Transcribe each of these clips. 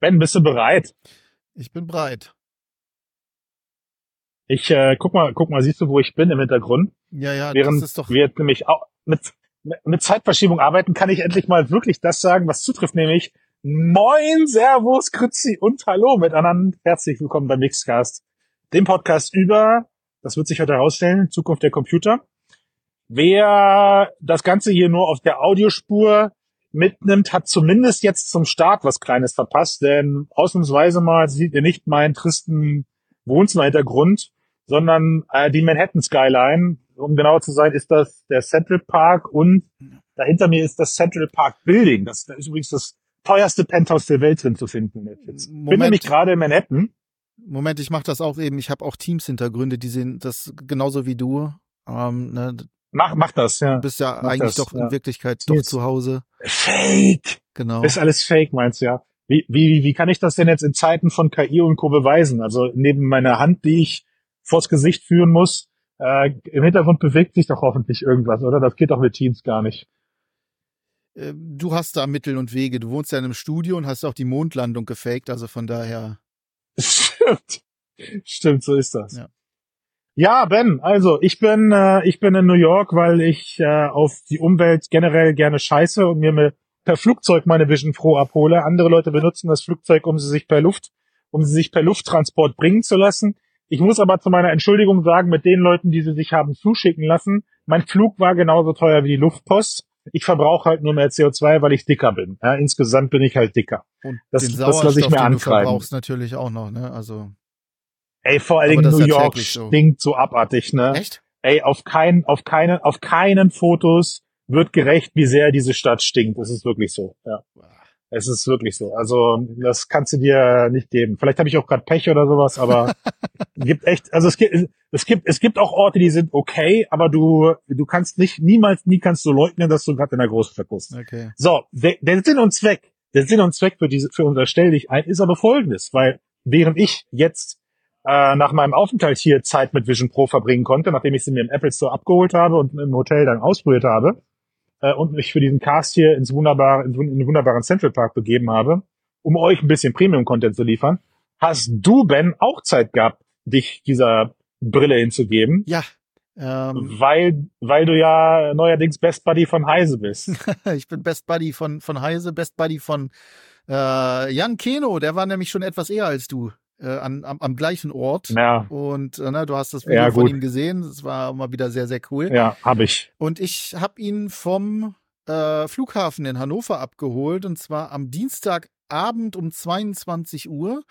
Ben, bist du bereit? Ich bin bereit. Ich äh, guck mal, guck mal, siehst du, wo ich bin im Hintergrund? Ja, ja, Während das ist doch. wir nämlich auch mit, mit Zeitverschiebung arbeiten, kann ich endlich mal wirklich das sagen, was zutrifft, nämlich Moin, Servus, Grüezi und Hallo miteinander. Herzlich willkommen beim Mixcast, dem Podcast über, das wird sich heute herausstellen, Zukunft der Computer. Wer das Ganze hier nur auf der Audiospur mitnimmt, hat zumindest jetzt zum Start was Kleines verpasst, denn ausnahmsweise mal sieht ihr nicht meinen tristen Wohnzimmerhintergrund, sondern äh, die Manhattan Skyline. Um genauer zu sein, ist das der Central Park und dahinter mir ist das Central Park Building. Das, da ist übrigens das teuerste Penthouse der Welt drin zu finden. Jetzt. Bin Moment. nämlich gerade in Manhattan. Moment, ich mache das auch eben. Ich habe auch Teams-Hintergründe, die sehen das genauso wie du. Ähm, ne, du Mach, mach das, ja. bist ja Mach eigentlich das, doch ja. in Wirklichkeit doch Jetzt. zu Hause. Fake! Genau. Ist alles fake, meinst du, ja? Wie, wie, wie kann ich das denn jetzt in Zeiten von KI und Co. beweisen? Also neben meiner Hand, die ich vors Gesicht führen muss, äh, im Hintergrund bewegt sich doch hoffentlich irgendwas, oder? Das geht doch mit Teams gar nicht. Äh, Du hast da Mittel und Wege. Du wohnst ja in einem Studio und hast auch die Mondlandung gefaked. Also von daher. Stimmt. Stimmt, so ist das. Ja. Ja, Ben, also ich bin äh, ich bin in New York, weil ich äh, auf die Umwelt generell gerne scheiße und mir mit, per Flugzeug meine Vision Pro abhole. Andere Leute benutzen das Flugzeug, um sie sich per Luft, um sie sich per Lufttransport bringen zu lassen. Ich muss aber zu meiner Entschuldigung sagen, mit den Leuten, die sie sich haben zuschicken lassen, mein Flug war genauso teuer wie die Luftpost. Ich verbrauche halt nur mehr CO2, weil ich dicker bin. Ja, insgesamt bin ich halt dicker. Und Das- den das lass Sauerstoff, ich mir den du verbrauchst natürlich auch noch, ne? Also. Ey, vor allen Dingen New ja York so. stinkt so abartig, ne? Echt? Ey, auf keinen, auf keinen, auf keinen Fotos wird gerecht, wie sehr diese Stadt stinkt. Das ist wirklich so. Ja, es ist wirklich so. Also das kannst du dir nicht geben. Vielleicht habe ich auch gerade Pech oder sowas, aber gibt echt. Also es gibt, es gibt, es gibt auch Orte, die sind okay, aber du, du kannst nicht, niemals, nie kannst du leugnen, dass du gerade in der Großstadt bist. Okay. So, der, der Sinn und Zweck, der Sinn und Zweck für diese, für unser Stell dich ein, ist aber folgendes, weil während ich jetzt äh, nach meinem Aufenthalt hier Zeit mit Vision Pro verbringen konnte, nachdem ich sie mir im Apple Store abgeholt habe und im Hotel dann ausprobiert habe äh, und mich für diesen Cast hier ins wunderbare, in, den wunderbaren Central Park begeben habe, um euch ein bisschen Premium-Content zu liefern, hast du, Ben, auch Zeit gehabt, dich dieser Brille hinzugeben, Ja. Ähm, weil, weil du ja neuerdings Best Buddy von Heise bist. ich bin Best Buddy von, von Heise, Best Buddy von äh, Jan Keno, der war nämlich schon etwas eher als du äh, an, am, am gleichen Ort. Ja, Und äh, ne, du hast das Video Ja, von ihm gesehen. Das war mal wieder sehr, sehr cool. ja, habe ich. Und ich habe ihn vom äh, Flughafen in Hannover abgeholt. Und zwar am Dienstagabend um 22 Uhr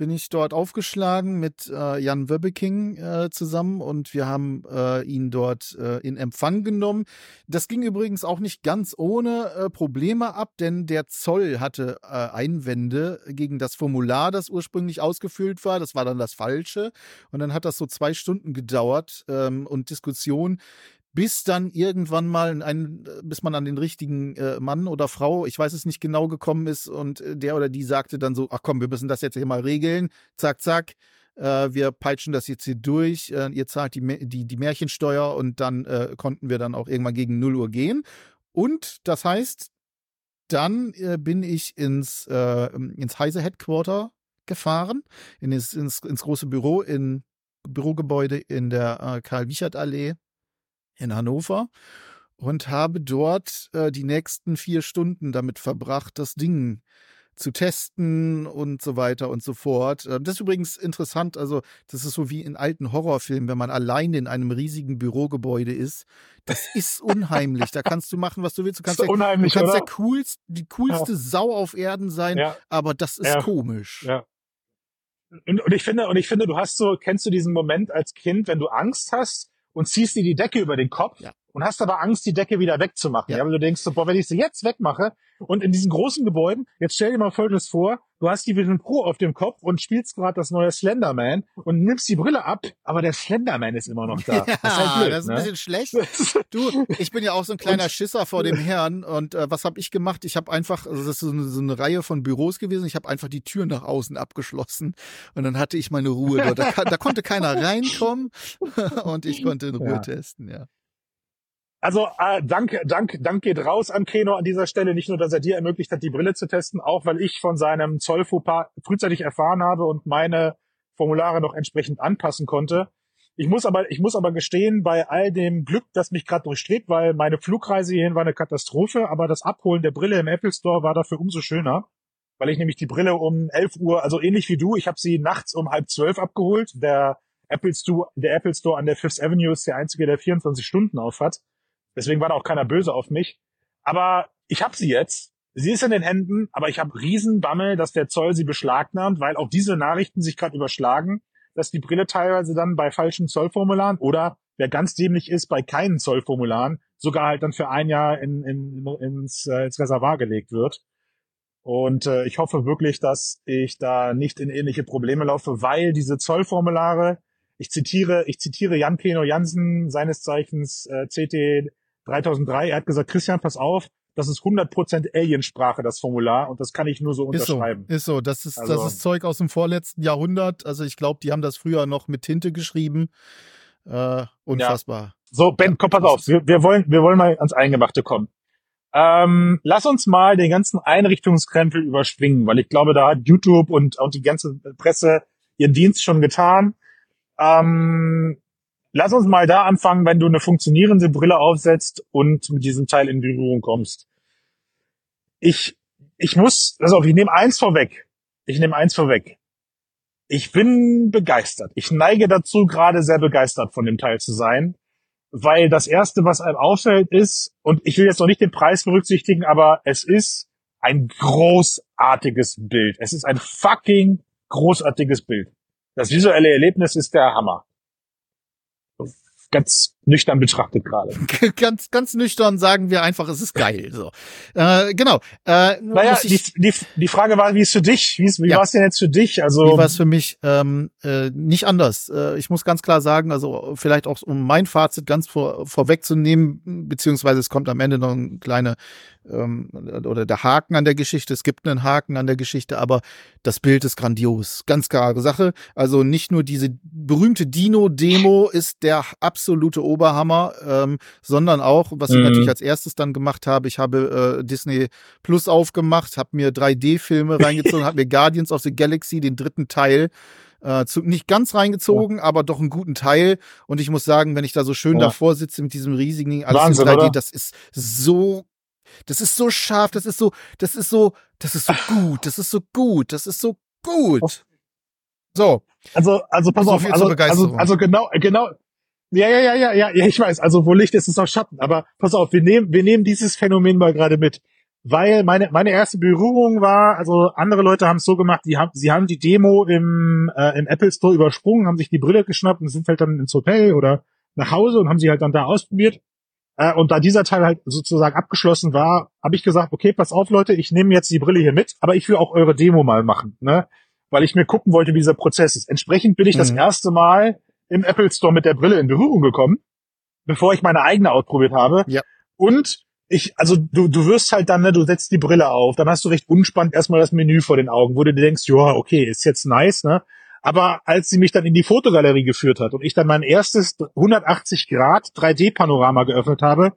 bin ich dort aufgeschlagen mit äh, Jan Wöbbeking äh, zusammen und wir haben äh, ihn dort äh, in Empfang genommen. Das ging übrigens auch nicht ganz ohne äh, Probleme ab, denn der Zoll hatte äh, Einwände gegen das Formular, das ursprünglich ausgefüllt war. Das war dann das Falsche. Und dann hat das so zwei Stunden gedauert ähm, und Diskussion, bis dann irgendwann mal in einen, bis man an den richtigen äh, Mann oder Frau, ich weiß es nicht genau, gekommen ist und äh, der oder die sagte dann so, ach komm, wir müssen das jetzt hier mal regeln, zack, zack, äh, wir peitschen das jetzt hier durch, äh, ihr zahlt die, die, die Märchensteuer und dann äh, konnten wir dann auch irgendwann gegen 0 Uhr gehen. Und das heißt, dann äh, bin ich ins, ins Heise Headquarter gefahren, in das, ins, ins große Büro, in Bürogebäude in der Karl-Wiechert-Allee in Hannover und habe dort äh, die nächsten vier Stunden damit verbracht, das Ding zu testen und so weiter und so fort. Ähm, Das ist übrigens interessant, also das ist so wie in alten Horrorfilmen, wenn man allein in einem riesigen Bürogebäude ist. Das ist unheimlich. Da kannst du machen, was du willst. Du kannst, Ist der, du kannst der coolst, die coolste Sau auf Erden sein, Ja, aber das ist Ja. komisch. ja. Und, und ich finde, und ich finde, du hast so, kennst du diesen Moment als Kind, wenn du Angst hast und ziehst dir die Decke über den Kopf Ja. und hast aber Angst, die Decke wieder wegzumachen. Ja. Ja, weil du denkst, so, boah, wenn ich sie jetzt wegmache und in diesen großen Gebäuden, jetzt stell dir mal Folgendes vor, du hast die Vision Pro auf dem Kopf und spielst gerade das neue Slenderman und nimmst die Brille ab, aber der Slenderman ist immer noch da. Ja, das ist halt blöd, das ist ein ne? bisschen schlecht. Du, ich bin ja auch so ein kleiner Schisser vor dem Herrn und äh, was habe ich gemacht? Ich habe einfach, also das ist so eine, so eine Reihe von Büros gewesen, ich habe einfach die Tür nach außen abgeschlossen und dann hatte ich meine Ruhe dort. Da, da konnte keiner reinkommen und ich konnte in Ruhe Ja. testen, ja. Also äh, dank, dank, dank geht raus an Keno an dieser Stelle. Nicht nur, dass er dir ermöglicht hat, die Brille zu testen, auch weil ich von seinem Zollfauxpas frühzeitig erfahren habe und meine Formulare noch entsprechend anpassen konnte. Ich muss aber, ich muss aber gestehen, bei all dem Glück, das mich gerade durchstrebt, weil meine Flugreise hierhin war eine Katastrophe, aber das Abholen der Brille im Apple Store war dafür umso schöner, weil ich nämlich die Brille um 11 Uhr, also ähnlich wie du, ich habe sie nachts um halb zwölf abgeholt. Der Apple Store, der Apple Store an der Fifth Avenue ist der einzige, der 24 Stunden auf hat. Deswegen war da auch keiner böse auf mich. Aber ich habe sie jetzt. Sie ist in den Händen, aber ich habe Riesenbammel, dass der Zoll sie beschlagnahmt, weil auch diese Nachrichten sich gerade überschlagen, dass die Brille teilweise dann bei falschen Zollformularen oder wer ganz dämlich ist, bei keinen Zollformularen sogar halt dann für ein Jahr in, in, ins, äh, ins Reservoir gelegt wird. Und äh, ich hoffe wirklich, dass ich da nicht in ähnliche Probleme laufe, weil diese Zollformulare, ich zitiere, ich zitiere Jan Keno Jansen, seines Zeichens äh, CT 3003. Er hat gesagt, Christian, pass auf, das ist 100% Aliensprache, das Formular, und das kann ich nur so unterschreiben. Ist so, ist so. Das ist, also, das ist Zeug aus dem vorletzten Jahrhundert. Also ich glaube, die haben das früher noch mit Tinte geschrieben. Äh, unfassbar. Ja. So, Ben, komm, pass auf. Wir, wir, wollen, wir wollen mal ans Eingemachte kommen. Ähm, lass uns mal den ganzen Einrichtungskrempel überspringen, weil ich glaube, da hat YouTube und, und die ganze Presse ihren Dienst schon getan. Ähm, Lass uns mal da anfangen, wenn du eine funktionierende Brille aufsetzt und mit diesem Teil in Berührung kommst. Ich, ich muss, also ich nehme eins vorweg. Ich nehme eins vorweg. Ich bin begeistert. Ich neige dazu, gerade sehr begeistert von dem Teil zu sein, weil das erste, was einem auffällt, ist, und ich will jetzt noch nicht den Preis berücksichtigen, aber es ist ein großartiges Bild. Es ist ein fucking großartiges Bild. Das visuelle Erlebnis ist der Hammer ganz nüchtern betrachtet gerade. ganz, ganz nüchtern sagen wir einfach, es ist geil. So, äh, genau. Äh, naja, die, die, die Frage war, wie ist für dich? Wie, ist, wie ja. war es denn jetzt für dich? Also wie war es für mich? Ähm, äh, nicht anders. Äh, ich muss ganz klar sagen, also vielleicht auch um mein Fazit ganz vor, vorwegzunehmen, beziehungsweise es kommt am Ende noch eine kleine ähm, oder der Haken an der Geschichte. Es gibt einen Haken an der Geschichte, aber das Bild ist grandios. Ganz klare Sache. Also nicht nur diese berühmte Dino-Demo ist der absolute Oberhammer, ähm, sondern auch, was mhm. ich natürlich als erstes dann gemacht habe, ich habe äh, Disney Plus aufgemacht, habe mir 3D-Filme reingezogen, habe mir Guardians of the Galaxy, den dritten Teil, äh, zu, nicht ganz reingezogen, ja. aber doch einen guten Teil. Und ich muss sagen, wenn ich da so schön ja. davor sitze mit diesem riesigen alles Wahnsinn, in 3D, oder? das ist so das ist so scharf, das ist so, das ist so, das ist so gut, das ist so gut, das ist so gut. So. Also, also pass so auf, also, also, also genau, genau, ja, ja, ja, ja, ja, ja, ich weiß. Also wo Licht ist, ist auch Schatten. Aber pass auf, wir nehmen, wir nehmen dieses Phänomen mal gerade mit, weil meine meine erste Berührung war, also andere Leute haben es so gemacht, die haben, sie haben die Demo im äh, im Apple Store übersprungen, haben sich die Brille geschnappt und sind halt dann ins Hotel oder nach Hause und haben sie halt dann da ausprobiert. Äh, und da dieser Teil halt sozusagen abgeschlossen war, habe ich gesagt, okay, pass auf, Leute, ich nehme jetzt die Brille hier mit, aber ich will auch eure Demo mal machen, ne? Weil ich mir gucken wollte, wie dieser Prozess ist. Entsprechend bin ich mhm. das erste Mal im Apple Store mit der Brille in Berührung gekommen, bevor ich meine eigene ausprobiert habe. Ja. Und ich, also du, du wirst halt dann, ne, du setzt die Brille auf, dann hast du recht unspannend erstmal das Menü vor den Augen, wo du dir denkst, ja, okay, ist jetzt nice, ne? Aber als sie mich dann in die Fotogalerie geführt hat und ich dann mein erstes 180 Grad 3D-Panorama geöffnet habe,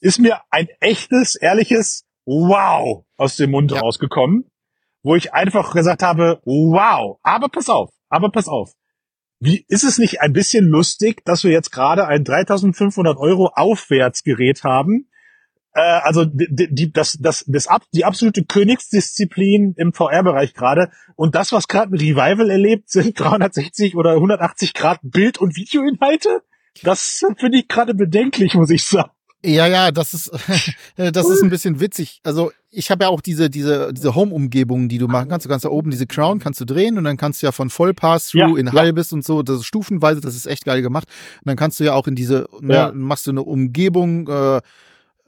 ist mir ein echtes, ehrliches Wow aus dem Mund ja. rausgekommen, wo ich einfach gesagt habe, wow, aber pass auf, aber pass auf. Wie ist es nicht ein bisschen lustig, dass wir jetzt gerade ein 3500 Euro Aufwärtsgerät haben, äh, also die, die, das, das, das, die absolute Königsdisziplin im VR-Bereich gerade. Und das, was gerade ein Revival erlebt, sind 360 oder 180 Grad Bild- und Videoinhalte. Das finde ich gerade bedenklich, muss ich sagen. Ja, ja, das ist das ist ein bisschen witzig. Also ich habe ja auch diese diese diese Home-Umgebungen, die du machen kannst. Du kannst da oben diese Crown kannst du drehen und dann kannst du ja von Voll Pass-Through ja, in halbes und so, das ist stufenweise, das ist echt geil gemacht. Und dann kannst du ja auch in diese, ne, ja. machst du eine Umgebung, äh,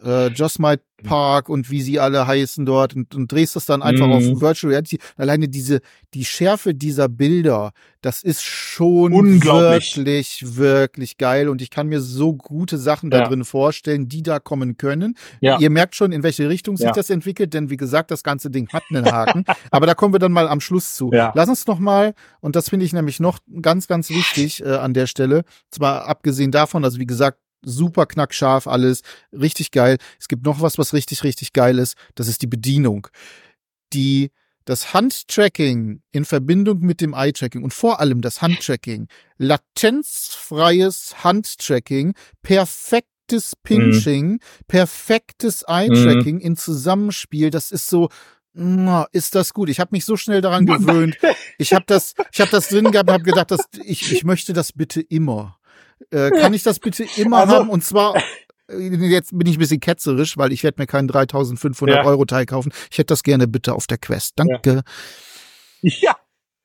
äh, Just My Park und wie sie alle heißen dort und, und drehst das dann einfach mm. auf mhm. Virtual Reality. Alleine diese, die Schärfe dieser Bilder, das ist schon wirklich, wirklich geil und ich kann mir so gute Sachen ja. da drin vorstellen, die da kommen können. Ja. Ihr merkt schon, in welche Richtung sich ja. das entwickelt, denn wie gesagt, das ganze Ding hat einen Haken. Aber da kommen wir dann mal am Schluss zu. Lass uns noch mal, und das finde ich nämlich noch ganz, ganz wichtig äh, an der Stelle, zwar abgesehen davon, also wie gesagt, super knackscharf alles, richtig geil. Es gibt noch was, was richtig, richtig geil ist. Das ist die Bedienung. Die, das Handtracking in Verbindung mit dem Eye-Tracking und vor allem das Handtracking, latenzfreies Handtracking, perfektes Mhm. Pinching, perfektes Eye-Tracking in Zusammenspiel, das ist so, ist das gut. Ich habe mich so schnell daran gewöhnt. Ich habe das, ich habe das drin gehabt, habe gedacht, dass ich, ich möchte das bitte immer. Äh, kann ich das bitte immer Also- haben? Und zwar äh, jetzt bin ich ein bisschen ketzerisch, weil ich werde mir keinen 3500 Ja. Euro Teil kaufen. Ich hätte das gerne bitte auf der Quest. Danke. Ja,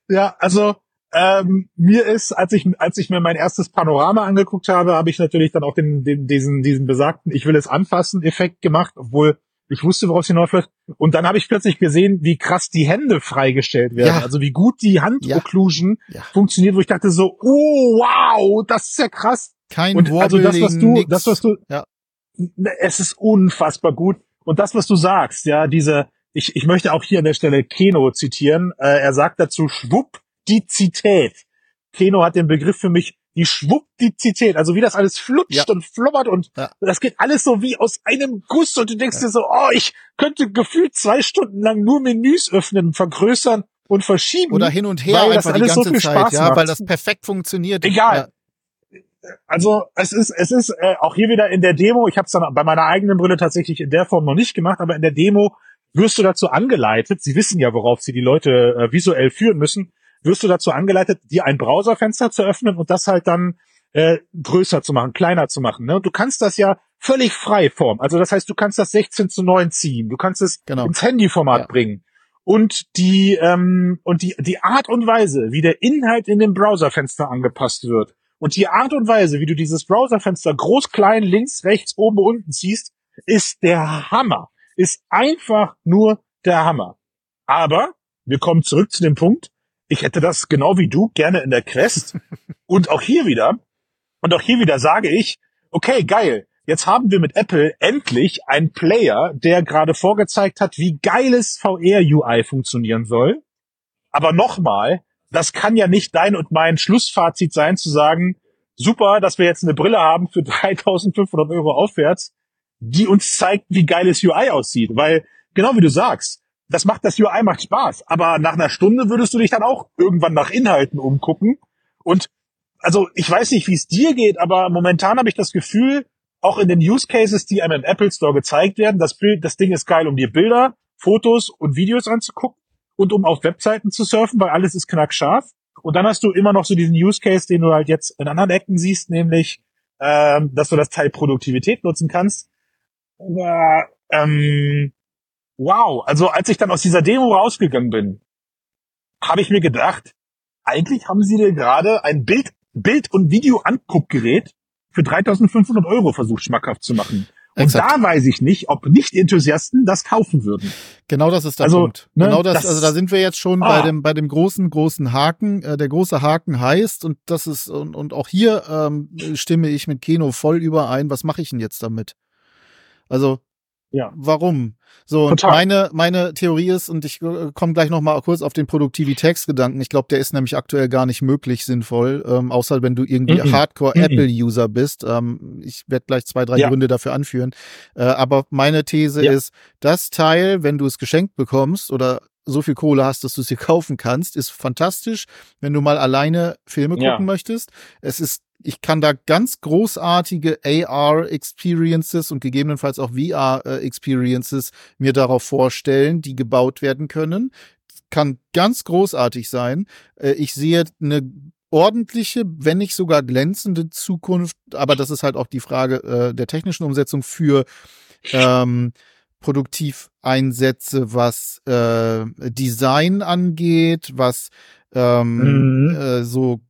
ja, also ähm, mir ist, als ich als ich mir mein erstes Panorama angeguckt habe, habe ich natürlich dann auch den, den diesen diesen besagten Ich will es anfassen Effekt gemacht, obwohl ich wusste, woraus hinausläuft. Und dann habe ich plötzlich gesehen, wie krass die Hände freigestellt werden. Ja. Also wie gut die Hand-Occlusion Ja. funktioniert, wo ich dachte so, oh wow, das ist ja krass. Kein Und also das, was du, nix. das, was du, Ja. es ist unfassbar gut. Und das, was du sagst, ja, diese, ich, ich möchte auch hier an der Stelle Keno zitieren. Äh, er sagt dazu Schwuppdizität. Keno hat den Begriff für mich die Schwuppdizität, also wie das alles flutscht Ja. und flubbert und Ja. das geht alles so wie aus einem Guss und du denkst dir so, oh, ich könnte gefühlt zwei Stunden lang nur Menüs öffnen, vergrößern und verschieben. Oder hin und her weil das einfach die alles so ganze viel Zeit, Spaß ja, macht. weil das perfekt funktioniert. Egal. Also es ist es ist äh, auch hier wieder in der Demo. Ich habe es dann bei meiner eigenen Brille tatsächlich in der Form noch nicht gemacht, aber in der Demo wirst du dazu angeleitet. Sie wissen ja, worauf sie die Leute äh, visuell führen müssen. Wirst du dazu angeleitet, dir ein Browserfenster zu öffnen und das halt dann äh, größer zu machen, kleiner zu machen. Ne? Und du kannst das ja völlig frei formen. Also das heißt, du kannst das 16 zu 9 ziehen. Du kannst es Genau. ins Handyformat Ja. bringen. Und die ähm, und die die Art und Weise, wie der Inhalt in dem Browserfenster angepasst wird und die Art und Weise, wie du dieses Browserfenster groß, klein, links, rechts, oben, unten ziehst, ist der Hammer. Ist einfach nur der Hammer. Aber wir kommen zurück zu dem Punkt. Ich hätte das genau wie du gerne in der Quest. und auch hier wieder, und auch hier wieder sage ich, okay, geil. Jetzt haben wir mit Apple endlich einen Player, der gerade vorgezeigt hat, wie geiles VR-UI funktionieren soll. Aber nochmal, das kann ja nicht dein und mein Schlussfazit sein, zu sagen, super, dass wir jetzt eine Brille haben für 3500 Euro aufwärts, die uns zeigt, wie geiles UI aussieht. Weil, genau wie du sagst, das macht, das UI macht Spaß. Aber nach einer Stunde würdest du dich dann auch irgendwann nach Inhalten umgucken. Und, also, ich weiß nicht, wie es dir geht, aber momentan habe ich das Gefühl, auch in den Use Cases, die einem im Apple Store gezeigt werden, das Bild, das Ding ist geil, um dir Bilder, Fotos und Videos anzugucken und um auf Webseiten zu surfen, weil alles ist knackscharf. Und dann hast du immer noch so diesen Use Case, den du halt jetzt in anderen Ecken siehst, nämlich, ähm, dass du das Teil Produktivität nutzen kannst. Aber, ähm, wow, also als ich dann aus dieser Demo rausgegangen bin, habe ich mir gedacht, eigentlich haben sie dir gerade ein Bild, Bild- und Video-Anguckgerät für 3500 Euro versucht schmackhaft zu machen. Und Exakt. da weiß ich nicht, ob Nicht-Enthusiasten das kaufen würden. Genau das ist der Also, Punkt. ne, genau das, das- also da sind wir jetzt schon Ah. bei dem, bei dem großen, großen Haken. Äh, der große Haken heißt, und das ist, und, und auch hier ähm, stimme ich mit Keno voll überein, was mache ich denn jetzt damit? Also, Ja. warum? So, und Total. meine, meine Theorie ist, und ich äh, komme gleich nochmal kurz auf den Produktivitätsgedanken, ich glaube, der ist nämlich aktuell gar nicht möglich sinnvoll, ähm, außer wenn du irgendwie Mhm. Hardcore-Apple-User bist. Ähm, ich werde gleich zwei, drei Ja. Gründe dafür anführen. Äh, aber meine These Ja. ist, das Teil, wenn du es geschenkt bekommst oder so viel Kohle hast, dass du es dir kaufen kannst, ist fantastisch, wenn du mal alleine Filme Ja. gucken möchtest. Es ist, ich kann da ganz großartige AR-Experiences und gegebenenfalls auch VR-Experiences mir darauf vorstellen, die gebaut werden können. Kann ganz großartig sein. Äh, Ich sehe eine ordentliche, wenn nicht sogar glänzende Zukunft, aber das ist halt auch die Frage äh, der technischen Umsetzung für ähm, Produktiveinsätze, was äh, Design angeht, was ähm, Mhm. äh, so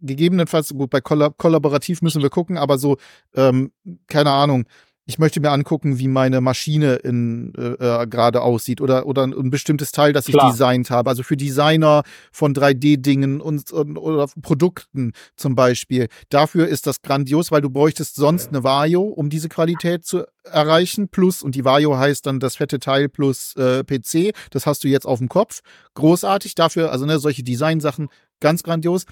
gegebenenfalls, gut, bei Kollab kollaborativ müssen wir gucken, aber so, ähm, keine Ahnung, ich möchte mir angucken, wie meine Maschine in äh, äh, gerade aussieht oder oder ein, bestimmtes Teil, das ich Klar. designt habe. Also für Designer von 3D-Dingen und, und oder Produkten zum Beispiel. Dafür ist das grandios, weil du bräuchtest sonst eine Vario, um diese Qualität zu erreichen. Plus und die Vario heißt dann das fette Teil plus äh, PC. Das hast du jetzt auf dem Kopf. Großartig dafür. Also ne, solche Designsachen ganz grandios.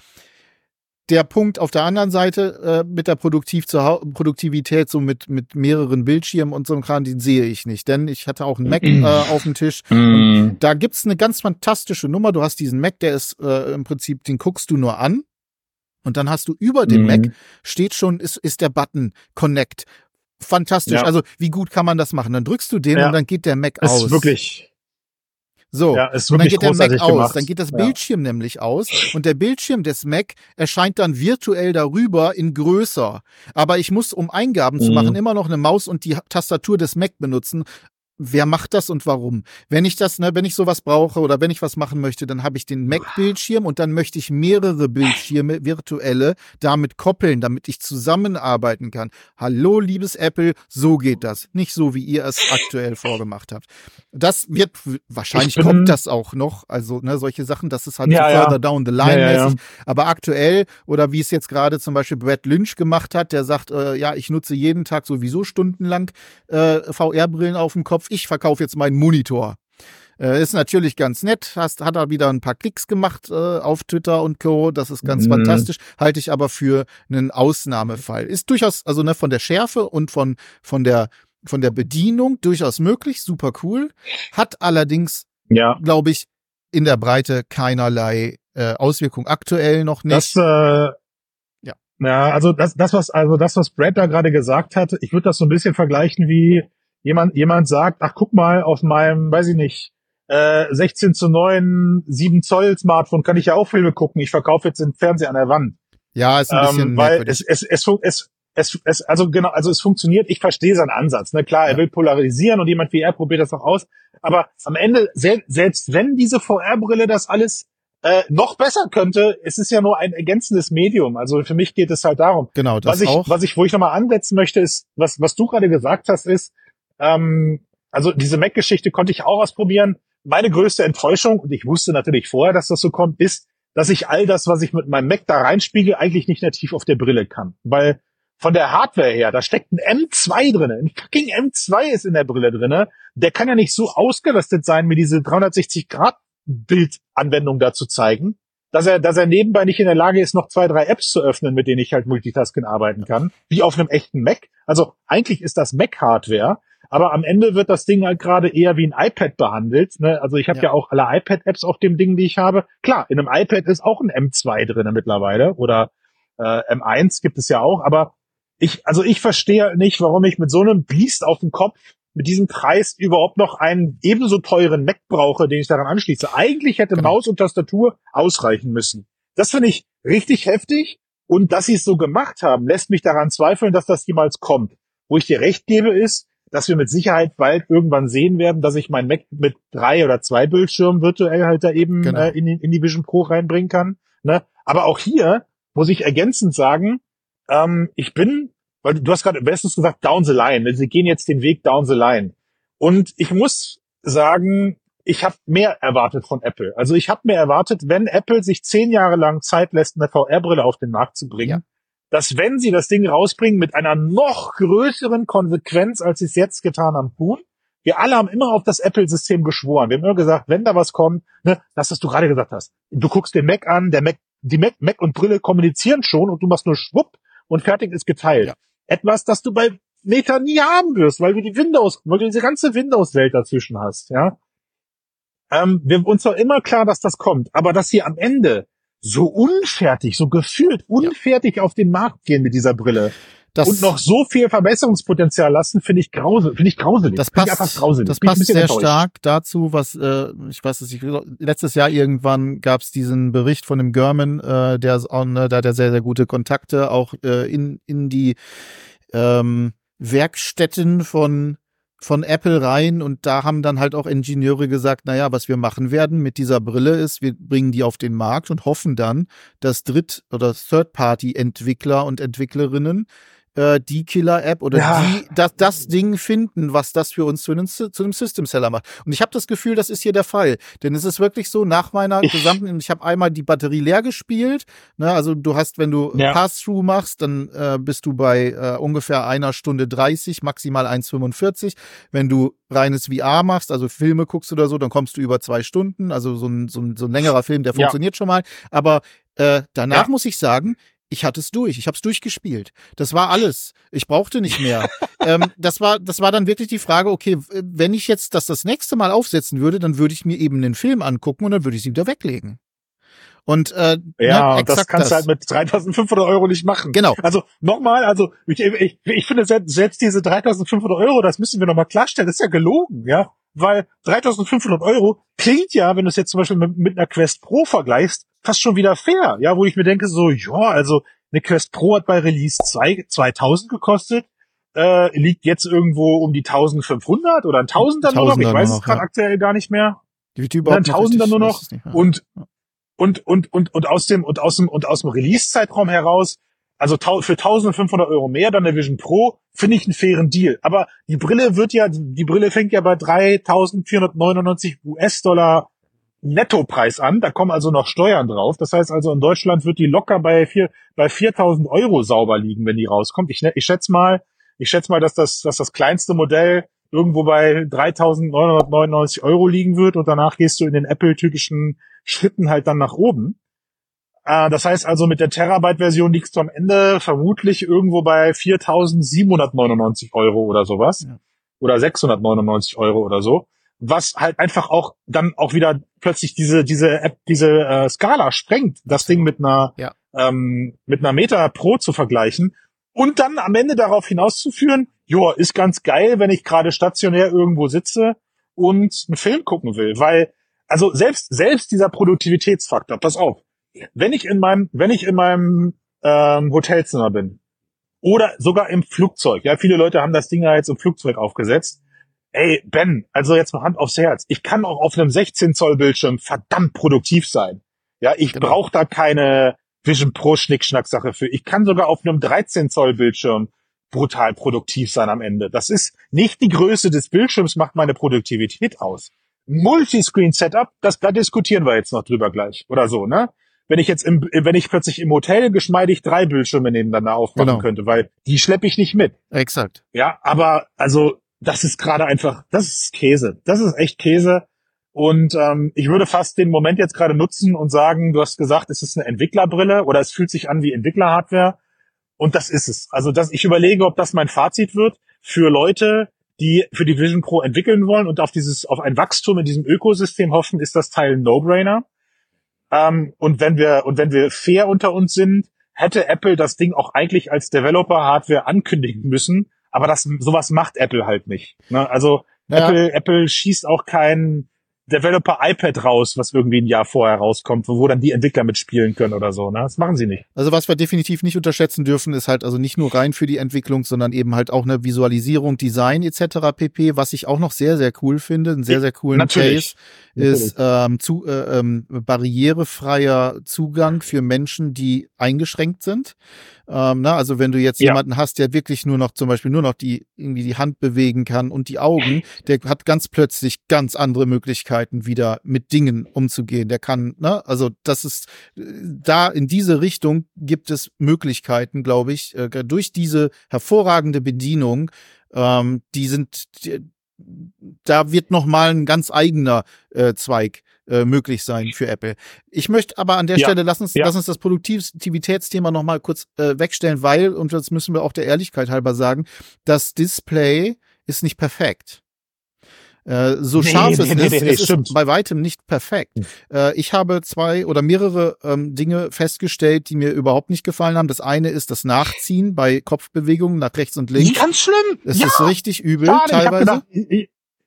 Der Punkt auf der anderen Seite äh, mit der Produktiv Produktivität, so mit, mit mehreren Bildschirmen und so einem Kran, den sehe ich nicht. Denn ich hatte auch einen Mac äh, auf dem Tisch. Und da gibt's eine ganz fantastische Nummer. Du hast diesen Mac, der ist äh, im Prinzip, den guckst du nur an. Und dann hast du über dem Mhm. Mac steht schon, ist, ist der Button Connect. Fantastisch. Ja. Also, wie gut kann man das machen? Dann drückst du den Ja. und dann geht der Mac Ist aus. wirklich, So. ja, Und dann geht der Mac aus, gemacht. dann geht das Ja. Bildschirm nämlich aus und der Bildschirm des Mac erscheint dann virtuell darüber in größer. Aber ich muss, um Eingaben zu Mhm. machen, immer noch eine Maus und die Tastatur des Mac benutzen. Wer macht das und warum? Wenn ich das, ne, wenn ich sowas brauche oder wenn ich was machen möchte, dann habe ich den Mac-Bildschirm und dann möchte ich mehrere Bildschirme, virtuelle, damit koppeln, damit ich zusammenarbeiten kann. Hallo, liebes Apple, so geht das. Nicht so, wie ihr es aktuell vorgemacht habt. Das wird wahrscheinlich Ich bin- kommt das auch noch. Also ne, solche Sachen, das ist halt Ja, so ja. further down the line Ja, ja, mäßig. Aber aktuell oder wie es jetzt gerade zum Beispiel Brad Lynch gemacht hat, der sagt, äh, ja, ich nutze jeden Tag sowieso stundenlang äh, VR-Brillen auf dem Kopf. Ich verkaufe jetzt meinen Monitor. Äh, ist natürlich ganz nett, hast, hat er wieder ein paar Klicks gemacht äh, auf Twitter und Co. Das ist ganz Mhm. fantastisch, halte ich aber für einen Ausnahmefall. Ist durchaus, also ne, von der Schärfe und von, von der von der Bedienung durchaus möglich, super cool, hat allerdings, Ja, glaube ich, in der Breite keinerlei äh, Auswirkung aktuell noch nicht. das, äh, Ja. also das, das was, also das, was Brad da gerade gesagt hat, ich würde das so ein bisschen vergleichen wie jemand, jemand sagt, ach guck mal, auf meinem, weiß ich nicht, äh, 16 zu 9, 7 Zoll Smartphone kann ich ja auch Filme gucken. Ich verkaufe jetzt den Fernseher an der Wand. ja, ist ein bisschen Ähm, weil es, es, es, es, es, es, also genau, also es funktioniert, ich verstehe seinen Ansatz. Ne? Klar, er will polarisieren und jemand wie er probiert das auch aus. Aber am Ende, sel selbst wenn diese VR-Brille das alles äh, noch besser könnte, es ist ja nur ein ergänzendes Medium. Also für mich geht es halt darum. genau, das Was ich, auch. was ich, wo ich nochmal ansetzen möchte, ist, was, was du gerade gesagt hast, ist, ähm, also diese Mac-Geschichte konnte ich auch ausprobieren. Meine größte Enttäuschung, und ich wusste natürlich vorher, dass das so kommt, ist, dass ich all das, was ich mit meinem Mac da reinspiegel, eigentlich nicht nativ auf der Brille kann. Weil von der Hardware her, da steckt ein M2 drinne. Ein fucking M2 ist in der Brille drinne. Der kann ja nicht so ausgerüstet sein, mir diese 360-Grad-Bildanwendung da zu zeigen, dass er, dass er nebenbei nicht in der Lage ist, noch zwei, drei Apps zu öffnen, mit denen ich halt Multitasking arbeiten kann, wie auf einem echten Mac. Also eigentlich ist das Mac-Hardware, aber am Ende wird das Ding halt gerade eher wie ein iPad behandelt. Ne? Also ich habe Ja. ja. auch alle iPad-Apps auf dem Ding, die ich habe. Klar, in einem iPad ist auch ein M2 drinne mittlerweile oder äh, M1 gibt es ja auch, aber ich, also ich verstehe nicht, warum ich mit so einem Biest auf dem Kopf mit diesem Preis überhaupt noch einen ebenso teuren Mac brauche, den ich daran anschließe. Eigentlich hätte Genau. Maus und Tastatur ausreichen müssen. Das finde ich richtig heftig. Und dass sie es so gemacht haben, lässt mich daran zweifeln, dass das jemals kommt. Wo ich dir recht gebe, ist, dass wir mit Sicherheit bald irgendwann sehen werden, dass ich mein Mac mit drei oder zwei Bildschirmen virtuell halt da eben Genau. äh, in, die- in die Vision Pro reinbringen kann. Ne? Aber auch hier muss ich ergänzend sagen, ähm, ich bin, weil du hast gerade bestens gesagt, down the line. Sie gehen jetzt den Weg down the line. Und ich muss sagen, ich habe mehr erwartet von Apple. Also ich habe mir erwartet, wenn Apple sich zehn Jahre lang Zeit lässt, eine VR-Brille auf den Markt zu bringen, Ja. Dass wenn sie das Ding rausbringen mit einer noch größeren Konsequenz, als sie es jetzt getan haben, tun. Wir alle haben immer auf das Apple-System geschworen. Wir haben immer gesagt, wenn da was kommt, ne, das, was du gerade gesagt hast. Du guckst den Mac an, der Mac, die Mac, Mac und Brille kommunizieren schon und du machst nur schwupp und fertig ist geteilt. Ja. Etwas, das du bei Meta nie haben wirst, weil du die Windows, weil du diese ganze Windows-Welt dazwischen hast, ja. Ähm, wir, uns war immer klar, dass das kommt, aber dass sie am Ende so unfertig, so gefühlt unfertig auf den Markt gehen mit dieser Brille Das, und noch so viel Verbesserungspotenzial lassen, finde ich grauselig, finde ich grauselig. das passt, grauselig. das passt sehr stark dazu, was äh, ich weiß es nicht. Letztes Jahr irgendwann gab es diesen Bericht von dem German, äh, der auch, ne, da hat er sehr sehr gute Kontakte auch äh, in in die ähm, Werkstätten von von Apple rein und da haben dann halt auch Ingenieure gesagt, naja, was wir machen werden mit dieser Brille ist, wir bringen die auf den Markt und hoffen dann, dass Dritt- oder Third-Party-Entwickler und Entwicklerinnen äh, die Killer-App oder Ja. die das, das Ding finden, was das für uns zu einem, zu einem System-Seller macht. Und ich habe das Gefühl, das ist hier der Fall. Denn es ist wirklich so, nach meiner Ich- gesamten, ich habe einmal die Batterie leer gespielt. Ne, also du hast, wenn du Ja. Pass-Through machst, dann äh, bist du bei äh, ungefähr einer Stunde 30, maximal 1,45. Wenn du reines VR machst, also Filme guckst oder so, dann kommst du über zwei Stunden. Also so ein, so ein, so ein längerer Film, der Ja. funktioniert schon mal. Aber äh, danach Ja. muss ich sagen, ich hatte es durch. Ich habe es durchgespielt. Das war alles. Ich brauchte nicht mehr. ähm, das war, das war dann wirklich die Frage, okay, wenn ich jetzt das das nächste Mal aufsetzen würde, dann würde ich mir eben den Film angucken und dann würde ich sie wieder weglegen. Und äh, ja, ne, das kannst das. du halt mit 3.500 Euro nicht machen. Genau. Also nochmal, also ich, ich, ich finde selbst, selbst diese 3.500 Euro, das müssen wir nochmal klarstellen, das ist ja gelogen, ja, weil 3.500 Euro klingt ja, wenn du es jetzt zum Beispiel mit, mit einer Quest Pro vergleichst, fast schon wieder fair, ja, wo ich mir denke so, ja, also eine Quest Pro hat bei Release 2, 2000 gekostet, äh, liegt jetzt irgendwo um die 1500 oder ein Tausender nur noch, ich weiß es gerade ja. aktuell gar nicht mehr. Die wird überhaupt ein Tausender nur noch und und und und und aus dem und aus dem und aus dem Release-Zeitraum heraus, also für 1500 Euro mehr dann der Vision Pro, finde ich einen fairen Deal. Aber die Brille wird ja, die Brille fängt ja bei 3499 US-Dollar Nettopreis an. Da kommen also noch Steuern drauf. Das heißt also, in Deutschland wird die locker bei vier, bei 4000 Euro sauber liegen, wenn die rauskommt. Ich, ich schätze mal, ich schätze mal, dass das, dass das kleinste Modell irgendwo bei 3.999 Euro liegen wird und danach gehst du in den Apple-typischen Schritten halt dann nach oben. Äh, das heißt also, mit der Terabyte-Version liegst du am Ende vermutlich irgendwo bei 4.799 Euro oder sowas. Ja. Oder 699 Euro oder so was halt einfach auch dann auch wieder plötzlich diese diese App diese äh, Skala sprengt, das Ding mit einer ja. ähm, mit einer Meta Pro zu vergleichen und dann am Ende darauf hinauszuführen, joa, ist ganz geil, wenn ich gerade stationär irgendwo sitze und einen Film gucken will, weil also selbst selbst dieser Produktivitätsfaktor, pass auf, wenn ich in meinem wenn ich in meinem ähm, Hotelzimmer bin oder sogar im Flugzeug, ja, viele Leute haben das Ding ja jetzt im Flugzeug aufgesetzt ey, Ben, also jetzt mal Hand aufs Herz. Ich kann auch auf einem 16 Zoll Bildschirm verdammt produktiv sein. Ja, ich genau. brauche da keine Vision Pro Schnickschnack-Sache für. Ich kann sogar auf einem 13 Zoll Bildschirm brutal produktiv sein am Ende. Das ist nicht die Größe des Bildschirms macht meine Produktivität aus. Multiscreen Setup, das da diskutieren wir jetzt noch drüber gleich oder so, ne? Wenn ich jetzt im, wenn ich plötzlich im Hotel geschmeidig drei Bildschirme nebeneinander aufmachen genau. könnte, weil die schleppe ich nicht mit. Exakt. Ja, aber also das ist gerade einfach, das ist Käse. Das ist echt Käse. Und ähm, ich würde fast den Moment jetzt gerade nutzen und sagen, du hast gesagt, es ist eine Entwicklerbrille oder es fühlt sich an wie Entwicklerhardware. Und das ist es. Also das, ich überlege, ob das mein Fazit wird für Leute, die für die Vision Pro entwickeln wollen und auf dieses, auf ein Wachstum in diesem Ökosystem hoffen, ist das Teil ein No-Brainer. Ähm, und wenn wir, und wenn wir fair unter uns sind, hätte Apple das Ding auch eigentlich als Developer-Hardware ankündigen müssen aber das, sowas macht Apple halt nicht. Ne? Also ja. Apple, Apple schießt auch kein Developer iPad raus, was irgendwie ein Jahr vorher rauskommt, wo dann die Entwickler mitspielen können oder so. Ne? Das machen sie nicht. Also was wir definitiv nicht unterschätzen dürfen, ist halt also nicht nur rein für die Entwicklung, sondern eben halt auch eine Visualisierung, Design etc. pp. Was ich auch noch sehr, sehr cool finde, einen sehr, sehr coolen Natürlich. Case, ist ähm, zu, äh, ähm, barrierefreier Zugang für Menschen, die eingeschränkt sind. Ähm, na, also wenn du jetzt ja. jemanden hast, der wirklich nur noch zum Beispiel nur noch die irgendwie die Hand bewegen kann und die Augen, der hat ganz plötzlich ganz andere Möglichkeiten wieder mit Dingen umzugehen. Der kann, ne, also das ist da in diese Richtung gibt es Möglichkeiten, glaube ich, äh, durch diese hervorragende Bedienung. Ähm, die sind die, da wird noch mal ein ganz eigener äh, Zweig äh, möglich sein für Apple. Ich möchte aber an der ja. Stelle, lass uns, ja. lass uns das Produktivitätsthema noch mal kurz äh, wegstellen, weil, und das müssen wir auch der Ehrlichkeit halber sagen, das Display ist nicht perfekt. Äh, so nee, scharf nee, es nee, ist, es ist bei weitem nicht perfekt. Hm. Äh, ich habe zwei oder mehrere ähm, Dinge festgestellt, die mir überhaupt nicht gefallen haben. Das eine ist das Nachziehen bei Kopfbewegungen nach rechts und links. Ganz schlimm. Das ja. ist richtig übel Schade, teilweise.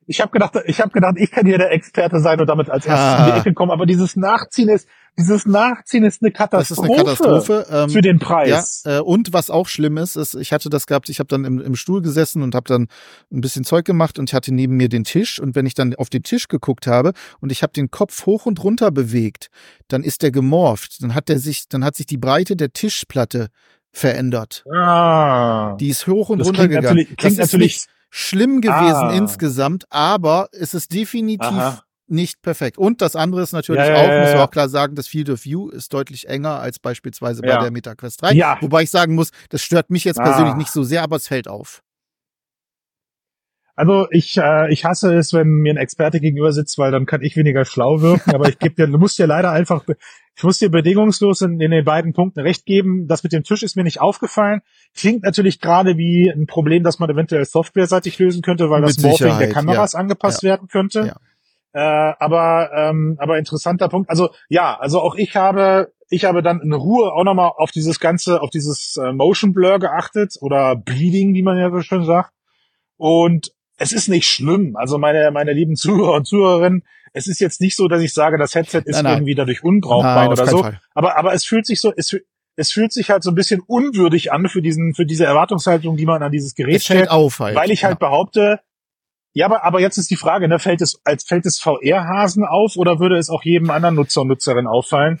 Ich habe gedacht, ich habe gedacht, ich kann hier der Experte sein und damit als erstes ah. in die Ecke kommen, aber dieses Nachziehen ist, dieses Nachziehen ist eine Katastrophe. Das ist eine Katastrophe ähm, für den Preis. Ja, äh, und was auch schlimm ist, ist, ich hatte das gehabt, ich habe dann im, im Stuhl gesessen und habe dann ein bisschen Zeug gemacht und ich hatte neben mir den Tisch und wenn ich dann auf den Tisch geguckt habe und ich habe den Kopf hoch und runter bewegt, dann ist der gemorpht, dann hat der sich, dann hat sich die Breite der Tischplatte verändert. Ah. Die ist hoch und runter gegangen. Natürlich, klingt natürlich nicht, schlimm gewesen ah. insgesamt, aber es ist definitiv Aha. nicht perfekt. Und das andere ist natürlich ja, ja, auch, ja, muss man auch klar sagen, das Field of View ist deutlich enger als beispielsweise bei der MetaQuest 3. Ja. Wobei ich sagen muss, das stört mich jetzt persönlich ah. nicht so sehr, aber es fällt auf. Also ich, äh, ich hasse es, wenn mir ein Experte gegenüber sitzt, weil dann kann ich weniger schlau wirken. Aber ich gebe dir, du musst dir leider einfach, ich muss dir bedingungslos in, in den beiden Punkten recht geben. Das mit dem Tisch ist mir nicht aufgefallen. Klingt natürlich gerade wie ein Problem, das man eventuell softwareseitig lösen könnte, weil das Morphing der Kameras ja. angepasst Ja. werden könnte. Ja. Äh, aber ähm, aber interessanter Punkt. Also ja, also auch ich habe ich habe dann in Ruhe auch nochmal auf dieses ganze, auf dieses äh, Motion Blur geachtet oder Bleeding, wie man ja so schön sagt. Und es ist nicht schlimm. Also meine meine lieben Zuhörer und Zuhörerinnen, es ist jetzt nicht so, dass ich sage, das Headset ist Nein, nein. irgendwie dadurch unbrauchbar Nein, oder so. Fall. Aber aber es fühlt sich so, es, es fühlt sich halt so ein bisschen unwürdig an für diesen für diese Erwartungshaltung, die man an dieses Gerät Es fällt stellt auf halt. weil ich halt behaupte, ja, aber, aber jetzt ist die Frage, ne, fällt es, als fällt es VR-Hasen auf oder würde es auch jedem anderen Nutzer und Nutzerin auffallen,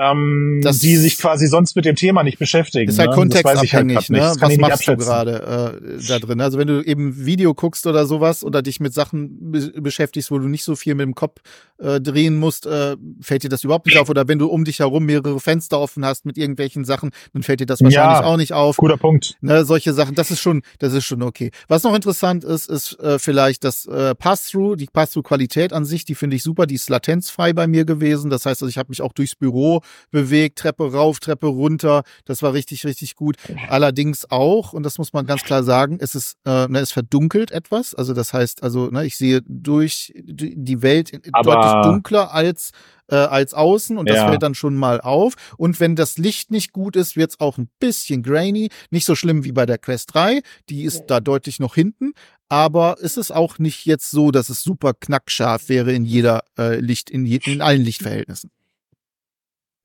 ähm, Das die sich quasi sonst mit dem Thema nicht beschäftigen? Ist halt ne? Halt kontextabhängig, nicht. ne? Was machst du gerade äh, da drin? Also wenn du eben Video guckst oder sowas oder dich mit Sachen be beschäftigst, wo du nicht so viel mit dem Kopf äh, drehen musst, äh, fällt dir das überhaupt nicht auf. Oder wenn du um dich herum mehrere Fenster offen hast mit irgendwelchen Sachen, dann fällt dir das wahrscheinlich Ja. auch nicht auf. Guter Punkt. Ne, solche Sachen, das ist schon, das ist schon okay. Was noch interessant ist, ist äh, vielleicht das äh, Pass-Through, die Pass-Through-Qualität an sich, die finde ich super, die ist latenzfrei bei mir gewesen. Das heißt, also ich habe mich auch durchs Büro bewegt, Treppe rauf, Treppe runter. Das war richtig, richtig gut. Allerdings auch, und das muss man ganz klar sagen, es ist, äh, ne, es verdunkelt etwas. Also das heißt, also ne, ich sehe durch die Welt Aber- deutlich dunkler als äh, als außen und das Ja. fällt dann schon mal auf. Und wenn das Licht nicht gut ist, wird's auch ein bisschen grainy. Nicht so schlimm wie bei der Quest 3, die ist da deutlich noch hinten. Aber es ist auch nicht jetzt so, dass es super knackscharf wäre in jeder äh, Licht, in, je, in allen Lichtverhältnissen.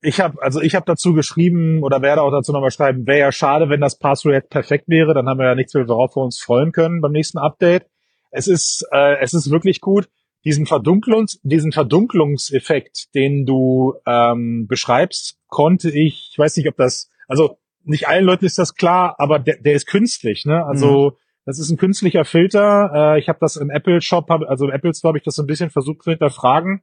Ich habe also ich habe dazu geschrieben oder werde auch dazu nochmal schreiben, wäre ja schade, wenn das Passwort jetzt perfekt wäre, dann haben wir ja nichts mehr, worauf wir uns freuen können beim nächsten Update. Es ist äh, es ist wirklich gut, diesen Verdunklungs diesen Verdunklungseffekt, den du ähm, beschreibst, konnte ich, ich weiß nicht, ob das also nicht allen Leuten ist das klar, aber der, der ist künstlich, ne? Also das ist ein künstlicher Filter. Äh, ich habe das im Apple Shop, hab, also im Apple Store habe ich das so ein bisschen versucht zu hinterfragen.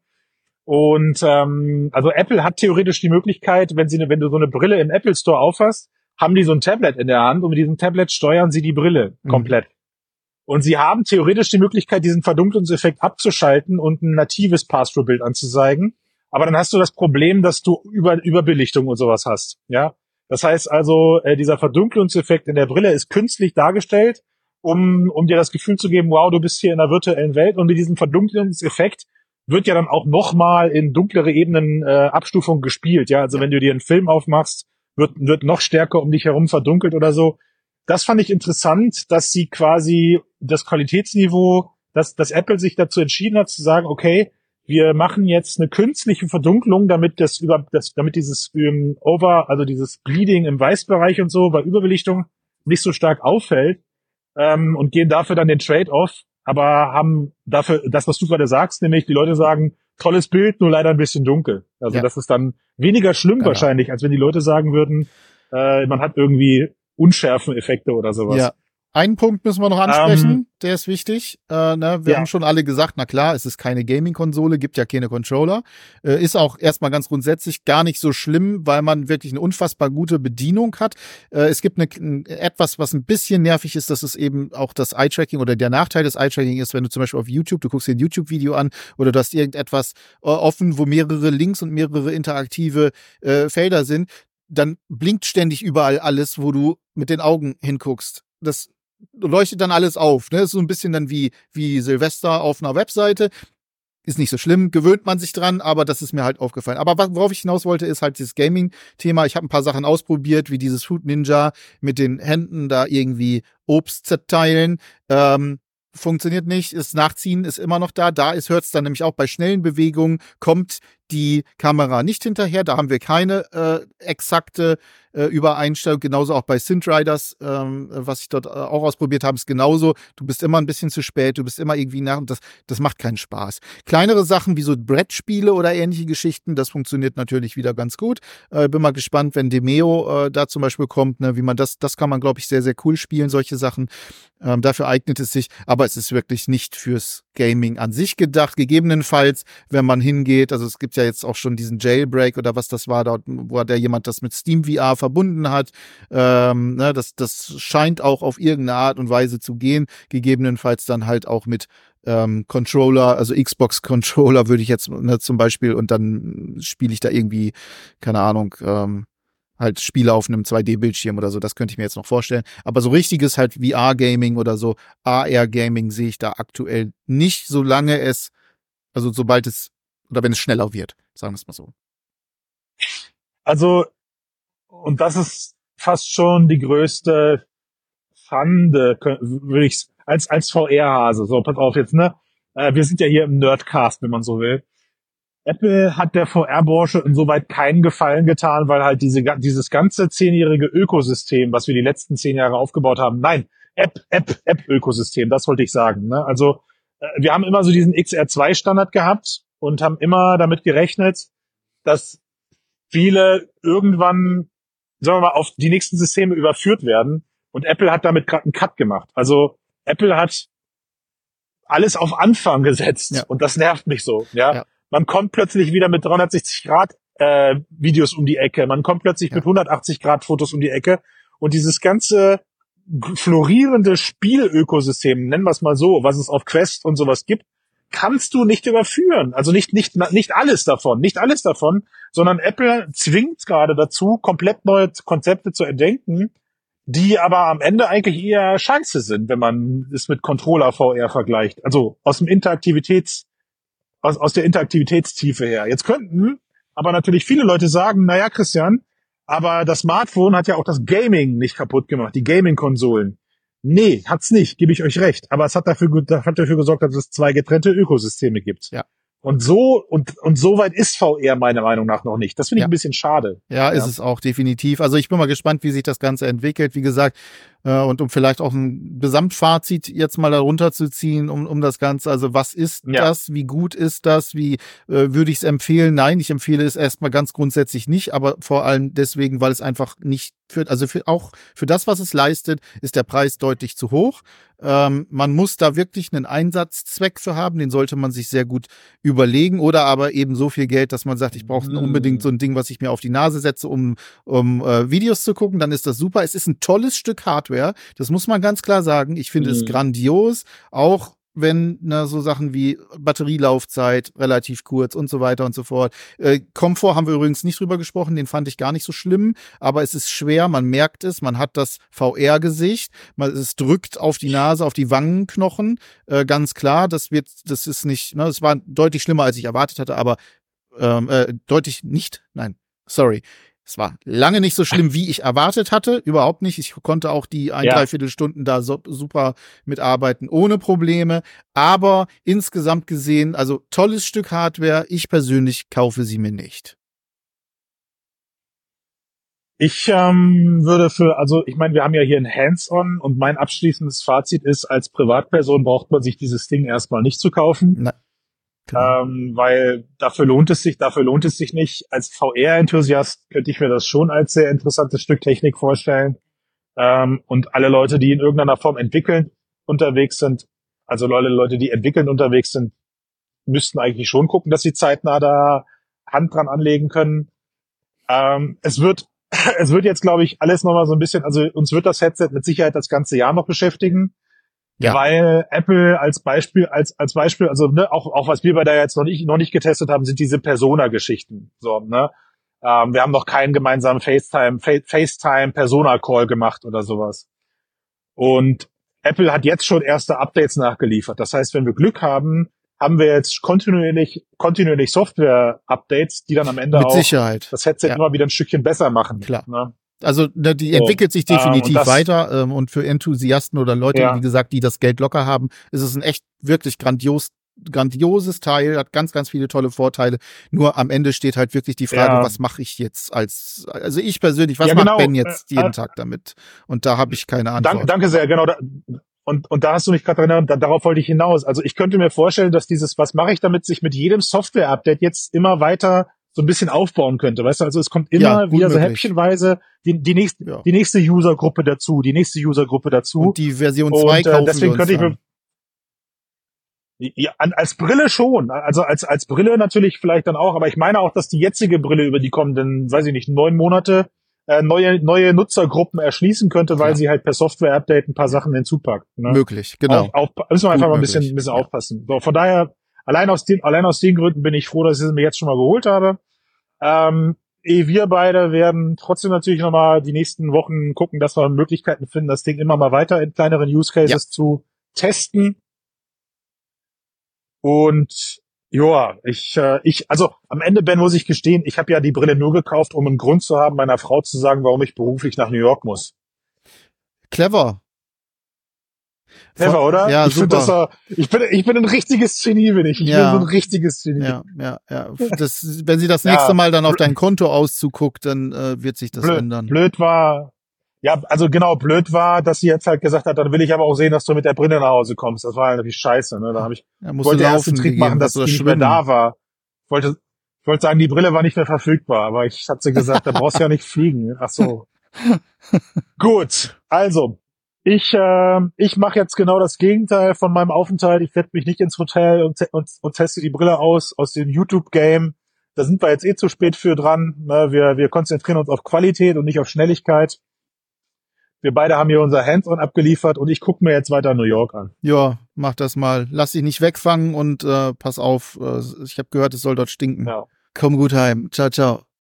Und ähm, also Apple hat theoretisch die Möglichkeit, wenn sie, ne- wenn du so eine Brille im Apple Store aufhast, haben die so ein Tablet in der Hand und mit diesem Tablet steuern sie die Brille Mhm. komplett. Und sie haben theoretisch die Möglichkeit, diesen Verdunklungseffekt abzuschalten und ein natives Pass-Through-Bild anzuzeigen. Aber dann hast du das Problem, dass du über Überbelichtung und sowas hast. Ja, das heißt also, äh, dieser Verdunklungseffekt in der Brille ist künstlich dargestellt, um um dir das Gefühl zu geben, wow, du bist hier in einer virtuellen Welt. Und mit diesem Verdunklungseffekt wird ja dann auch nochmal in dunklere Ebenen äh, Abstufung gespielt. Ja, also wenn du dir einen Film aufmachst, wird, wird noch stärker um dich herum verdunkelt oder so. Das fand ich interessant, dass sie quasi das Qualitätsniveau, dass, dass Apple sich dazu entschieden hat zu sagen, okay, wir machen jetzt eine künstliche Verdunklung, damit das über, das, damit dieses ähm, Over, also dieses Bleeding im Weißbereich und so bei Überbelichtung nicht so stark auffällt ähm, und gehen dafür dann den Trade-off, aber haben dafür das, was du gerade sagst, nämlich die Leute sagen, tolles Bild, nur leider ein bisschen dunkel. Also Ja. das ist dann weniger schlimm Genau. wahrscheinlich, als wenn die Leute sagen würden, äh, man hat irgendwie Unschärfeneffekte oder sowas. Ja. Einen Punkt müssen wir noch ansprechen, der ist wichtig. Äh, ne, wir Ja. haben schon alle gesagt, na klar, es ist keine Gaming-Konsole, gibt ja keine Controller. Äh, ist auch erstmal ganz grundsätzlich gar nicht so schlimm, weil man wirklich eine unfassbar gute Bedienung hat. Äh, es gibt eine, ein- etwas, was ein bisschen nervig ist, das ist eben auch das Eye-Tracking oder der Nachteil des Eye-Tracking ist, wenn du zum Beispiel auf YouTube, du guckst dir ein YouTube-Video an oder du hast irgendetwas äh, offen, wo mehrere Links und mehrere interaktive äh, Felder sind, dann blinkt ständig überall alles, wo du mit den Augen hinguckst. Das leuchtet dann alles auf. Ne? Ist so ein bisschen dann wie, wie Silvester auf einer Webseite. Ist nicht so schlimm, gewöhnt man sich dran, aber das ist mir halt aufgefallen. Aber worauf ich hinaus wollte, ist halt dieses Gaming-Thema. Ich habe ein paar Sachen ausprobiert, wie dieses Food Ninja mit den Händen da irgendwie Obst zerteilen. Ähm, funktioniert nicht. Das Nachziehen ist immer noch da. Da ist hört es dann nämlich auch bei schnellen Bewegungen kommt die Kamera nicht hinterher. Da haben wir keine äh, exakte äh, Übereinstellung. Genauso auch bei Synth Riders, ähm, was ich dort äh, auch ausprobiert habe, ist genauso. Du bist immer ein bisschen zu spät, du bist immer irgendwie nach und das, das macht keinen Spaß. Kleinere Sachen wie so Brettspiele oder ähnliche Geschichten, das funktioniert natürlich wieder ganz gut. Äh, bin mal gespannt, wenn Demeo äh, da zum Beispiel kommt, ne, wie man das, das kann man, glaube ich, sehr, sehr cool spielen, solche Sachen. Ähm, dafür eignet es sich, aber es ist wirklich nicht fürs Gaming an sich gedacht. Gegebenenfalls, wenn man hingeht, also es gibt ja ja jetzt auch schon diesen Jailbreak oder was das war, dort, wo da jemand das mit Steam VR verbunden hat. Ähm, ne, das, das scheint auch auf irgendeine Art und Weise zu gehen, gegebenenfalls dann halt auch mit ähm, Controller, also Xbox Controller würde ich jetzt ne, zum Beispiel und dann spiele ich da irgendwie, keine Ahnung, ähm, halt Spiele auf einem 2D-Bildschirm oder so, das könnte ich mir jetzt noch vorstellen. Aber so richtiges halt VR-Gaming oder so, AR-Gaming sehe ich da aktuell nicht, solange es, also sobald es, oder wenn es schneller wird, sagen wir es mal so. Also, und das ist fast schon die größte Schande, würde ich als als VR-Hase. So, pass auf jetzt, ne? Äh, wir sind ja hier im Nerdcast, wenn man so will. Apple hat der VR-Branche insoweit keinen Gefallen getan, weil halt diese, dieses ganze zehnjährige Ökosystem, was wir die letzten zehn Jahre aufgebaut haben, nein, App, App, App-Ökosystem, das wollte ich sagen. Ne? Also äh, wir haben immer so diesen XR2-Standard gehabt und haben immer damit gerechnet, dass viele irgendwann, sagen wir mal, auf die nächsten Systeme überführt werden. Und Apple hat damit gerade einen Cut gemacht. Also Apple hat alles auf Anfang gesetzt ja. und das nervt mich so. Ja? ja? man kommt plötzlich wieder mit 360 Grad äh, Videos um die Ecke, man kommt plötzlich ja. mit 180 Grad Fotos um die Ecke und dieses ganze florierende Spielökosystem, nennen wir es mal so, was es auf Quest und sowas gibt, kannst du nicht überführen. Also nicht, nicht, nicht alles davon, nicht alles davon, sondern Apple zwingt gerade dazu, komplett neue Konzepte zu erdenken, die aber am Ende eigentlich eher scheiße sind, wenn man es mit Controller VR vergleicht. Also aus dem Interaktivitäts, aus, aus der Interaktivitätstiefe her. Jetzt könnten aber natürlich viele Leute sagen, naja, Christian, aber das Smartphone hat ja auch das Gaming nicht kaputt gemacht, die Gaming-Konsolen. Nee, hat's nicht, gebe ich euch recht. Aber es hat dafür, hat dafür gesorgt, dass es zwei getrennte Ökosysteme gibt. Ja. Und so, und, und so weit ist VR meiner Meinung nach noch nicht. Das finde ich ja. ein bisschen schade. Ja, ist ja. es auch definitiv. Also ich bin mal gespannt, wie sich das Ganze entwickelt. Wie gesagt, äh, und um vielleicht auch ein Gesamtfazit jetzt mal darunter zu ziehen, um, um das Ganze. Also was ist ja. das? Wie gut ist das? Wie äh, würde ich es empfehlen? Nein, ich empfehle es erstmal ganz grundsätzlich nicht, aber vor allem deswegen, weil es einfach nicht für, also für, auch für das, was es leistet, ist der Preis deutlich zu hoch. Ähm, man muss da wirklich einen Einsatzzweck für haben, den sollte man sich sehr gut überlegen oder aber eben so viel Geld, dass man sagt, ich brauche unbedingt so ein Ding, was ich mir auf die Nase setze, um, um äh, Videos zu gucken, dann ist das super. Es ist ein tolles Stück Hardware Hardware. Das muss man ganz klar sagen. Ich finde mhm. es grandios, auch wenn na, so Sachen wie Batterielaufzeit relativ kurz und so weiter und so fort. Äh, Komfort haben wir übrigens nicht drüber gesprochen, den fand ich gar nicht so schlimm, aber es ist schwer, man merkt es, man hat das VR-Gesicht, es drückt auf die Nase, auf die Wangenknochen, äh, ganz klar, das wird, das ist nicht, ne, das war deutlich schlimmer, als ich erwartet hatte, aber ähm, äh, deutlich nicht, nein, sorry, es war lange nicht so schlimm, wie ich erwartet hatte. Überhaupt nicht. Ich konnte auch die ein, ja. dreiviertel Stunden da so, super mitarbeiten, ohne Probleme. Aber insgesamt gesehen, also tolles Stück Hardware. Ich persönlich kaufe sie mir nicht. Ich ähm, würde für, also ich meine, wir haben ja hier ein Hands-on und mein abschließendes Fazit ist, als Privatperson braucht man sich dieses Ding erstmal nicht zu kaufen. Nein. Genau. Ähm, weil dafür lohnt es sich, dafür lohnt es sich nicht. Als VR-Enthusiast könnte ich mir das schon als sehr interessantes Stück Technik vorstellen. Ähm, und alle Leute, die in irgendeiner Form entwickeln unterwegs sind, also Leute, Leute, die entwickeln unterwegs sind, müssten eigentlich schon gucken, dass sie zeitnah da Hand dran anlegen können. Ähm, es wird, es wird jetzt, glaube ich, alles nochmal so ein bisschen, also uns wird das Headset mit Sicherheit das ganze Jahr noch beschäftigen. Ja. Weil Apple als Beispiel, als, als Beispiel, also ne, auch, auch was wir bei der jetzt noch nicht, noch nicht getestet haben, sind diese Persona-Geschichten. So, ne? Ähm, wir haben noch keinen gemeinsamen FaceTime, FaceTime Persona-Call gemacht oder sowas. Und Apple hat jetzt schon erste Updates nachgeliefert. Das heißt, wenn wir Glück haben, haben wir jetzt kontinuierlich, kontinuierlich Software-Updates, die dann am Ende Mit auch Sicherheit. das Headset ja. immer wieder ein Stückchen besser machen. Klar. Ne? Also ne, die entwickelt sich definitiv ähm, weiter ähm, und für Enthusiasten oder Leute, ja. wie gesagt, die das Geld locker haben, ist es ein echt wirklich grandios grandioses Teil, hat ganz, ganz viele tolle Vorteile. Nur am Ende steht halt wirklich die Frage, ja. was mache ich jetzt als, also ich persönlich, was ja, genau. macht Ben jetzt äh, jeden äh, Tag damit? Und da habe ich keine Antwort. Danke, danke sehr, genau. Da, und, und da hast du mich gerade erinnert, da, darauf wollte ich hinaus. Also ich könnte mir vorstellen, dass dieses, was mache ich damit, sich mit jedem Software-Update jetzt immer weiter so ein bisschen aufbauen könnte. Weißt du, also es kommt immer ja, wieder so häppchenweise die, die nächste, ja. die nächste Usergruppe dazu, die nächste Usergruppe dazu. Und die Version 2 äh, kaufen deswegen wir könnte ich mir, Ja, als Brille schon. Also als, als Brille natürlich vielleicht dann auch, aber ich meine auch, dass die jetzige Brille über die kommenden, weiß ich nicht, neun Monate äh, neue, neue Nutzergruppen erschließen könnte, weil ja. sie halt per Software-Update ein paar Sachen hinzupacken. Ne? Möglich, genau. Auf, auf, müssen wir einfach mal ein bisschen, ein bisschen aufpassen. So, von daher, allein aus den, allein aus den Gründen bin ich froh, dass ich es mir jetzt schon mal geholt habe. Ähm, eh wir beide werden trotzdem natürlich nochmal die nächsten Wochen gucken, dass wir Möglichkeiten finden, das Ding immer mal weiter in kleineren Use Cases ja. zu testen. Und ja, ich, äh, ich, also am Ende, Ben, muss ich gestehen, ich habe ja die Brille nur gekauft, um einen Grund zu haben, meiner Frau zu sagen, warum ich beruflich nach New York muss. Clever. Clever, oder? Ja, ich super. Das, uh, ich bin, ich bin ein richtiges Genie, bin ich. Ich ja. bin so ein richtiges Genie. Ja, ja, ja. Das, wenn sie das nächste ja. Mal dann auf dein Konto auszuguckt, dann äh, wird sich das blöd, ändern. Blöd war, ja, also genau, blöd war, dass sie jetzt halt gesagt hat, dann will ich aber auch sehen, dass du mit der Brille nach Hause kommst. Das war halt natürlich scheiße. Ne? Da habe ich ja, wollte erst den Trick machen, dass sie nicht mehr da war. Ich wollte, ich wollte sagen, die Brille war nicht mehr verfügbar, aber ich hatte gesagt, da brauchst du ja nicht fliegen. Ach so. Gut, also ich äh, ich mache jetzt genau das Gegenteil von meinem Aufenthalt. Ich werde mich nicht ins Hotel und, und, und teste die Brille aus aus dem YouTube Game. Da sind wir jetzt eh zu spät für dran. Ne? Wir wir konzentrieren uns auf Qualität und nicht auf Schnelligkeit wir beide haben hier unser Hands-on abgeliefert und ich gucke mir jetzt weiter New York an. Ja, mach das mal. Lass dich nicht wegfangen und äh, pass auf. Äh, ich habe gehört, es soll dort stinken. Ja. Komm gut heim. Ciao, ciao.